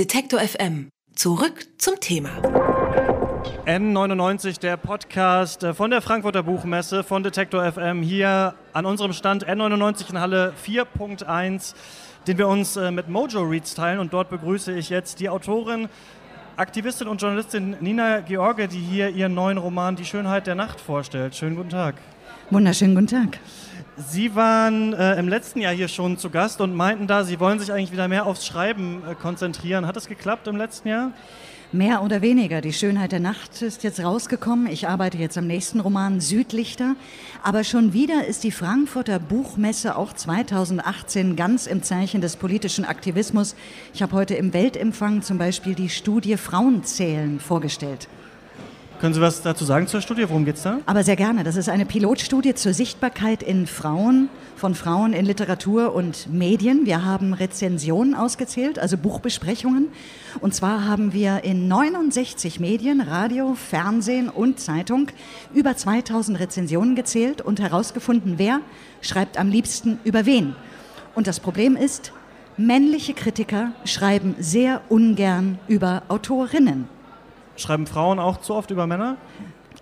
Detektor FM. Zurück zum Thema. N99, der Podcast äh, von der Frankfurter Buchmesse von Detektor FM hier an unserem Stand N99 in Halle 4.1, den wir uns äh, mit Mojo Reads teilen. Und dort begrüße ich jetzt die Autorin, Aktivistin und Journalistin Nina George, die hier ihren neuen Roman Die Schönheit der Nacht vorstellt. Schönen guten Tag. Wunderschönen guten Tag. Sie waren äh, im letzten Jahr hier schon zu Gast und meinten da, Sie wollen sich eigentlich wieder mehr aufs Schreiben äh, konzentrieren. Hat das geklappt im letzten Jahr? Mehr oder weniger. Die Schönheit der Nacht ist jetzt rausgekommen. Ich arbeite jetzt am nächsten Roman Südlichter. Aber schon wieder ist die Frankfurter Buchmesse auch 2018 ganz im Zeichen des politischen Aktivismus. Ich habe heute im Weltempfang zum Beispiel die Studie Frauenzählen vorgestellt. Können Sie was dazu sagen zur Studie? Worum geht es da? Aber sehr gerne. Das ist eine Pilotstudie zur Sichtbarkeit in Frauen, von Frauen in Literatur und Medien. Wir haben Rezensionen ausgezählt, also Buchbesprechungen. Und zwar haben wir in 69 Medien, Radio, Fernsehen und Zeitung über 2000 Rezensionen gezählt und herausgefunden, wer schreibt am liebsten über wen. Und das Problem ist, männliche Kritiker schreiben sehr ungern über Autorinnen. Schreiben Frauen auch zu oft über Männer?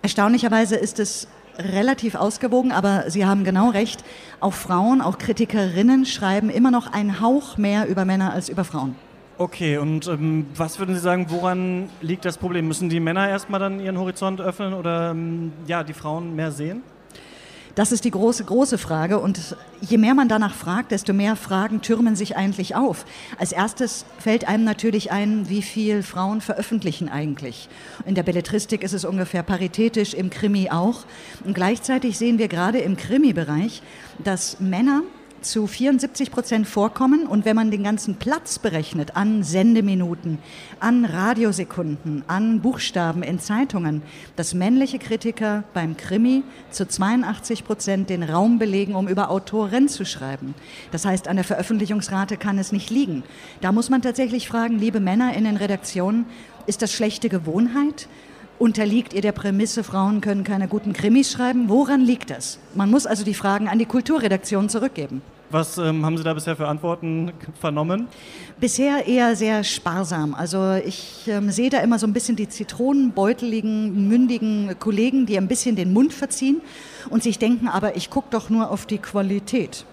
Erstaunlicherweise ist es relativ ausgewogen, aber Sie haben genau recht. Auch Frauen, auch Kritikerinnen schreiben immer noch einen Hauch mehr über Männer als über Frauen. Okay, und ähm, was würden Sie sagen, woran liegt das Problem? Müssen die Männer erstmal dann ihren Horizont öffnen oder ähm, ja, die Frauen mehr sehen? Das ist die große, große Frage. Und je mehr man danach fragt, desto mehr Fragen türmen sich eigentlich auf. Als erstes fällt einem natürlich ein, wie viel Frauen veröffentlichen eigentlich. In der Belletristik ist es ungefähr paritätisch, im Krimi auch. Und gleichzeitig sehen wir gerade im Krimi-Bereich, dass Männer zu 74 Prozent vorkommen. Und wenn man den ganzen Platz berechnet an Sendeminuten, an Radiosekunden, an Buchstaben in Zeitungen, dass männliche Kritiker beim Krimi zu 82 Prozent den Raum belegen, um über Autoren zu schreiben. Das heißt, an der Veröffentlichungsrate kann es nicht liegen. Da muss man tatsächlich fragen, liebe Männer in den Redaktionen, ist das schlechte Gewohnheit? Unterliegt ihr der Prämisse, Frauen können keine guten Krimis schreiben? Woran liegt das? Man muss also die Fragen an die Kulturredaktion zurückgeben. Was ähm, haben Sie da bisher für Antworten vernommen? Bisher eher sehr sparsam. Also ich ähm, sehe da immer so ein bisschen die zitronenbeuteligen, mündigen Kollegen, die ein bisschen den Mund verziehen und sich denken, aber ich gucke doch nur auf die Qualität.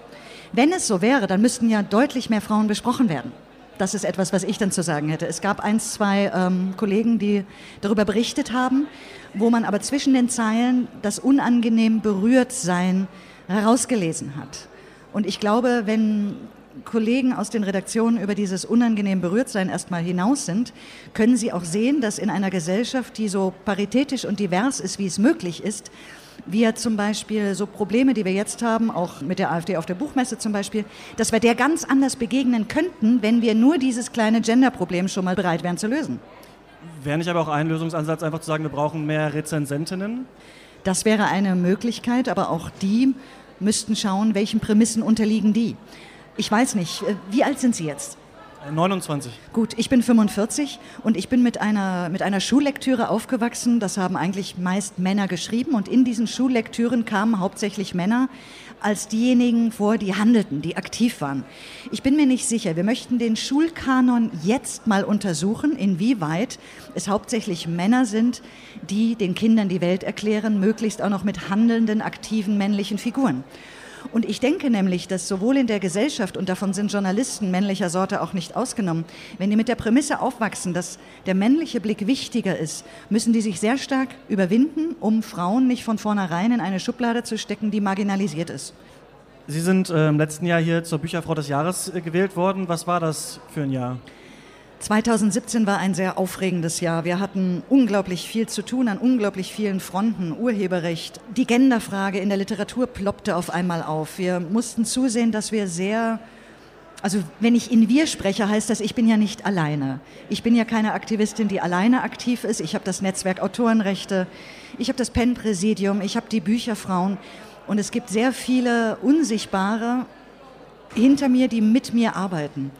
Wenn es so wäre, dann müssten ja deutlich mehr Frauen besprochen werden. Das ist etwas, was ich dann zu sagen hätte. Es gab ein, zwei ähm, Kollegen, die darüber berichtet haben, wo man aber zwischen den Zeilen das unangenehm berührt sein herausgelesen hat. Und ich glaube, wenn Kollegen aus den Redaktionen über dieses unangenehm berührt sein erstmal hinaus sind, können sie auch sehen, dass in einer Gesellschaft, die so paritätisch und divers ist, wie es möglich ist, wir zum Beispiel so Probleme, die wir jetzt haben, auch mit der AfD auf der Buchmesse zum Beispiel, dass wir der ganz anders begegnen könnten, wenn wir nur dieses kleine Gender-Problem schon mal bereit wären zu lösen. Wäre nicht aber auch ein Lösungsansatz, einfach zu sagen, wir brauchen mehr Rezensentinnen? Das wäre eine Möglichkeit, aber auch die müssten schauen, welchen Prämissen unterliegen die. Ich weiß nicht, äh, wie alt sind Sie jetzt? 29. Gut, ich bin 45 und ich bin mit einer, mit einer Schullektüre aufgewachsen. Das haben eigentlich meist Männer geschrieben und in diesen Schullektüren kamen hauptsächlich Männer als diejenigen vor, die handelten, die aktiv waren. Ich bin mir nicht sicher. Wir möchten den Schulkanon jetzt mal untersuchen, inwieweit es hauptsächlich Männer sind, die den Kindern die Welt erklären, möglichst auch noch mit handelnden, aktiven männlichen Figuren. Und ich denke nämlich, dass sowohl in der Gesellschaft, und davon sind Journalisten männlicher Sorte auch nicht ausgenommen, wenn die mit der Prämisse aufwachsen, dass der männliche Blick wichtiger ist, müssen die sich sehr stark überwinden, um Frauen nicht von vornherein in eine Schublade zu stecken, die marginalisiert ist. Sie sind äh, im letzten Jahr hier zur Bücherfrau des Jahres äh, gewählt worden. Was war das für ein Jahr? 2017 war ein sehr aufregendes Jahr. Wir hatten unglaublich viel zu tun an unglaublich vielen Fronten. Urheberrecht, die Genderfrage in der Literatur ploppte auf einmal auf. Wir mussten zusehen, dass wir sehr also wenn ich in wir spreche, heißt das, ich bin ja nicht alleine. Ich bin ja keine Aktivistin, die alleine aktiv ist. Ich habe das Netzwerk Autorenrechte, ich habe das PEN-Präsidium, ich habe die Bücherfrauen und es gibt sehr viele Unsichtbare hinter mir, die mit mir arbeiten.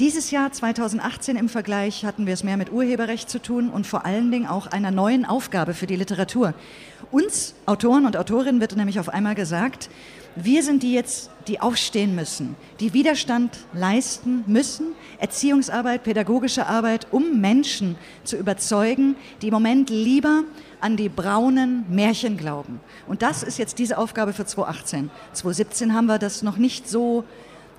Dieses Jahr 2018 im Vergleich hatten wir es mehr mit Urheberrecht zu tun und vor allen Dingen auch einer neuen Aufgabe für die Literatur. Uns Autoren und Autorinnen wird nämlich auf einmal gesagt, Wir sind die jetzt, die aufstehen müssen, die Widerstand leisten müssen, Erziehungsarbeit, pädagogische Arbeit, um Menschen zu überzeugen, die im Moment lieber an die braunen Märchen glauben. Und das ist jetzt diese Aufgabe für 2018. 2017 haben wir das noch nicht so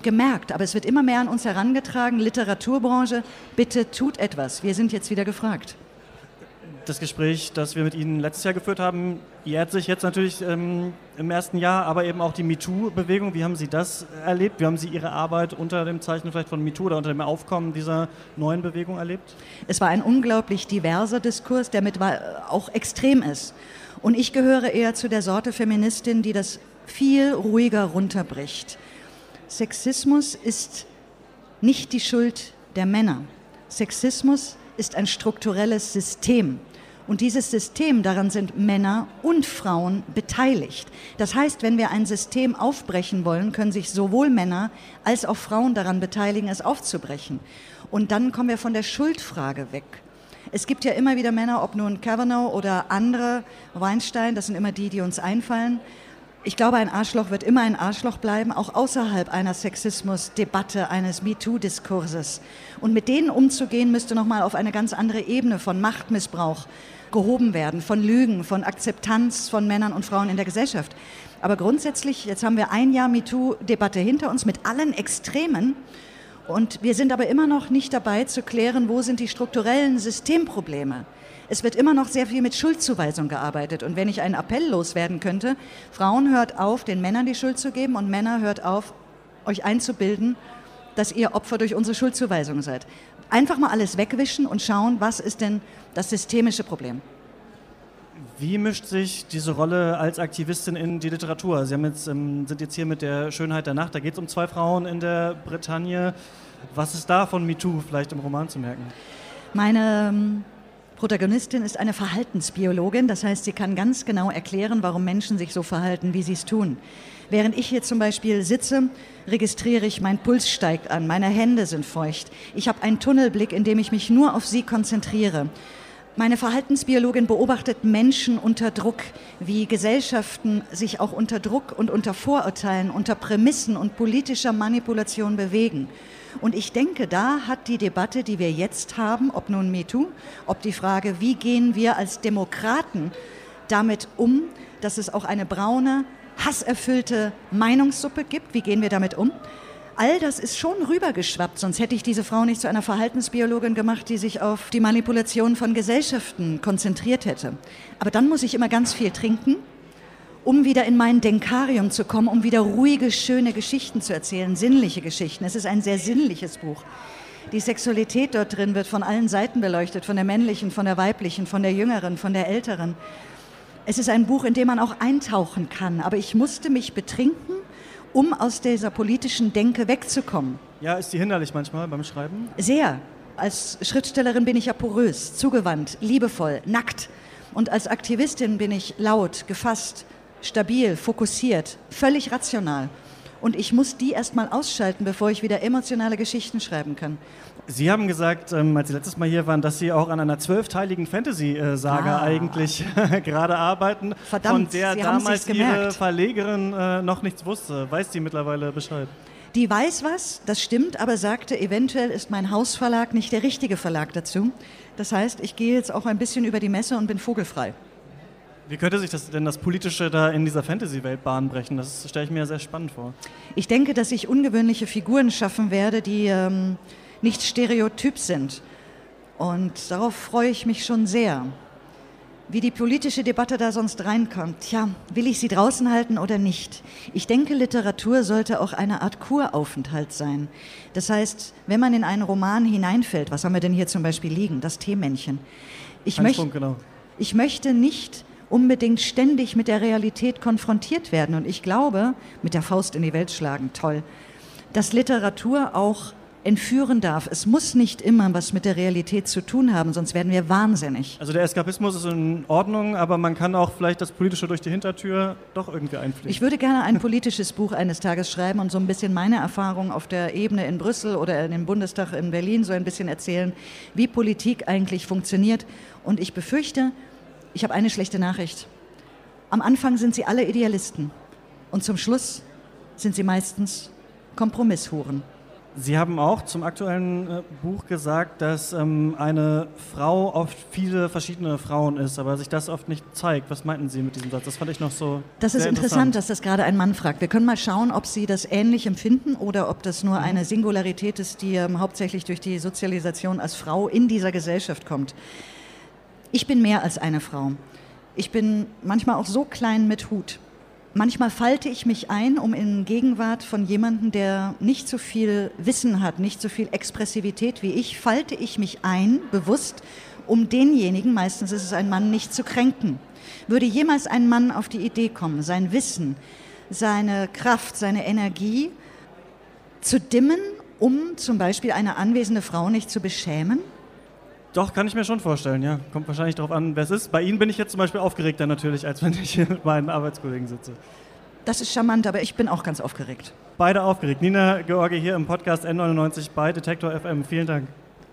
gemerkt, aber es wird immer mehr an uns herangetragen. Literaturbranche, bitte tut etwas. Wir sind jetzt wieder gefragt das Gespräch, das wir mit Ihnen letztes Jahr geführt haben, jährt sich jetzt natürlich ähm, im ersten Jahr, aber eben auch die MeToo-Bewegung. Wie haben Sie das erlebt? Wie haben Sie Ihre Arbeit unter dem Zeichen vielleicht von MeToo oder unter dem Aufkommen dieser neuen Bewegung erlebt? Es war ein unglaublich diverser Diskurs, der mit auch extrem ist. Und ich gehöre eher zu der Sorte Feministin, die das viel ruhiger runterbricht. Sexismus ist nicht die Schuld der Männer. Sexismus ist ein strukturelles System. Und dieses System, daran sind Männer und Frauen beteiligt. Das heißt, wenn wir ein System aufbrechen wollen, können sich sowohl Männer als auch Frauen daran beteiligen, es aufzubrechen. Und dann kommen wir von der Schuldfrage weg. Es gibt ja immer wieder Männer, ob nun Kavanaugh oder andere, Weinstein, das sind immer die, die uns einfallen, ich glaube, ein Arschloch wird immer ein Arschloch bleiben, auch außerhalb einer Sexismusdebatte, eines MeToo-Diskurses. Und mit denen umzugehen, müsste nochmal auf eine ganz andere Ebene von Machtmissbrauch gehoben werden, von Lügen, von Akzeptanz von Männern und Frauen in der Gesellschaft. Aber grundsätzlich, jetzt haben wir ein Jahr MeToo-Debatte hinter uns mit allen Extremen. Und wir sind aber immer noch nicht dabei zu klären, wo sind die strukturellen Systemprobleme es wird immer noch sehr viel mit Schuldzuweisung gearbeitet. Und wenn ich einen Appell loswerden könnte, Frauen hört auf, den Männern die Schuld zu geben und Männer hört auf, euch einzubilden, dass ihr Opfer durch unsere Schuldzuweisung seid. Einfach mal alles wegwischen und schauen, was ist denn das systemische Problem. Wie mischt sich diese Rolle als Aktivistin in die Literatur? Sie jetzt, ähm, sind jetzt hier mit der Schönheit der Nacht. Da geht es um zwei Frauen in der Bretagne. Was ist da von MeToo vielleicht im Roman zu merken? Meine ähm, Protagonistin ist eine Verhaltensbiologin, das heißt, sie kann ganz genau erklären, warum Menschen sich so verhalten, wie sie es tun. Während ich hier zum Beispiel sitze, registriere ich, mein Puls steigt an, meine Hände sind feucht. Ich habe einen Tunnelblick, in dem ich mich nur auf sie konzentriere. Meine Verhaltensbiologin beobachtet Menschen unter Druck, wie Gesellschaften sich auch unter Druck und unter Vorurteilen, unter Prämissen und politischer Manipulation bewegen. Und ich denke, da hat die Debatte, die wir jetzt haben, ob nun MeToo, ob die Frage, wie gehen wir als Demokraten damit um, dass es auch eine braune, hasserfüllte Meinungssuppe gibt, wie gehen wir damit um? All das ist schon rübergeschwappt, sonst hätte ich diese Frau nicht zu einer Verhaltensbiologin gemacht, die sich auf die Manipulation von Gesellschaften konzentriert hätte. Aber dann muss ich immer ganz viel trinken, um wieder in mein Denkarium zu kommen, um wieder ruhige, schöne Geschichten zu erzählen, sinnliche Geschichten. Es ist ein sehr sinnliches Buch. Die Sexualität dort drin wird von allen Seiten beleuchtet, von der männlichen, von der weiblichen, von der jüngeren, von der älteren. Es ist ein Buch, in dem man auch eintauchen kann, aber ich musste mich betrinken, um aus dieser politischen Denke wegzukommen. Ja, ist die hinderlich manchmal beim Schreiben? Sehr. Als Schriftstellerin bin ich ja porös, zugewandt, liebevoll, nackt. Und als Aktivistin bin ich laut, gefasst, stabil, fokussiert, völlig rational. Und ich muss die erstmal ausschalten, bevor ich wieder emotionale Geschichten schreiben kann. Sie haben gesagt, ähm, als Sie letztes Mal hier waren, dass Sie auch an einer zwölfteiligen Fantasy-Saga ah. eigentlich gerade arbeiten, Verdammt, von der Sie damals Ihre Verlegerin äh, noch nichts wusste. Weiß sie mittlerweile Bescheid? Die weiß was, das stimmt, aber sagte, eventuell ist mein Hausverlag nicht der richtige Verlag dazu. Das heißt, ich gehe jetzt auch ein bisschen über die Messe und bin vogelfrei. Wie könnte sich das denn das Politische da in dieser Fantasy-Welt bahnbrechen? Das stelle ich mir sehr spannend vor. Ich denke, dass ich ungewöhnliche Figuren schaffen werde, die ähm, nicht stereotyp sind. Und darauf freue ich mich schon sehr. Wie die politische Debatte da sonst reinkommt, tja, will ich sie draußen halten oder nicht? Ich denke, Literatur sollte auch eine Art Kuraufenthalt sein. Das heißt, wenn man in einen Roman hineinfällt, was haben wir denn hier zum Beispiel liegen? Das Teemännchen. Ich, möcht, genau. ich möchte nicht unbedingt ständig mit der Realität konfrontiert werden. Und ich glaube, mit der Faust in die Welt schlagen, toll, dass Literatur auch entführen darf. Es muss nicht immer was mit der Realität zu tun haben, sonst werden wir wahnsinnig. Also der Eskapismus ist in Ordnung, aber man kann auch vielleicht das Politische durch die Hintertür doch irgendwie einfliegen. Ich würde gerne ein politisches Buch eines Tages schreiben und so ein bisschen meine Erfahrung auf der Ebene in Brüssel oder in dem Bundestag in Berlin so ein bisschen erzählen, wie Politik eigentlich funktioniert. Und ich befürchte, ich habe eine schlechte Nachricht. Am Anfang sind sie alle Idealisten. Und zum Schluss sind sie meistens Kompromisshuren. Sie haben auch zum aktuellen äh, Buch gesagt, dass ähm, eine Frau oft viele verschiedene Frauen ist, aber sich das oft nicht zeigt. Was meinten Sie mit diesem Satz? Das fand ich noch so. Das ist interessant, interessant, dass das gerade ein Mann fragt. Wir können mal schauen, ob Sie das ähnlich empfinden oder ob das nur eine Singularität ist, die ähm, hauptsächlich durch die Sozialisation als Frau in dieser Gesellschaft kommt. Ich bin mehr als eine Frau. Ich bin manchmal auch so klein mit Hut. Manchmal falte ich mich ein, um in Gegenwart von jemandem, der nicht so viel Wissen hat, nicht so viel Expressivität wie ich, falte ich mich ein, bewusst, um denjenigen, meistens ist es ein Mann, nicht zu kränken. Würde jemals ein Mann auf die Idee kommen, sein Wissen, seine Kraft, seine Energie zu dimmen, um zum Beispiel eine anwesende Frau nicht zu beschämen? Doch, kann ich mir schon vorstellen, ja. Kommt wahrscheinlich darauf an, wer es ist. Bei Ihnen bin ich jetzt zum Beispiel aufgeregter natürlich, als wenn ich hier mit meinen Arbeitskollegen sitze. Das ist charmant, aber ich bin auch ganz aufgeregt. Beide aufgeregt. Nina George hier im Podcast N99 bei Detektor FM. Vielen Dank.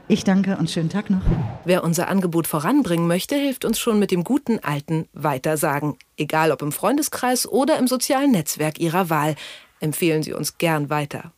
Ich danke und schönen Tag noch. Wer unser Angebot voranbringen möchte, hilft uns schon mit dem guten alten Weitersagen. Egal ob im Freundeskreis oder im sozialen Netzwerk Ihrer Wahl. Empfehlen Sie uns gern weiter.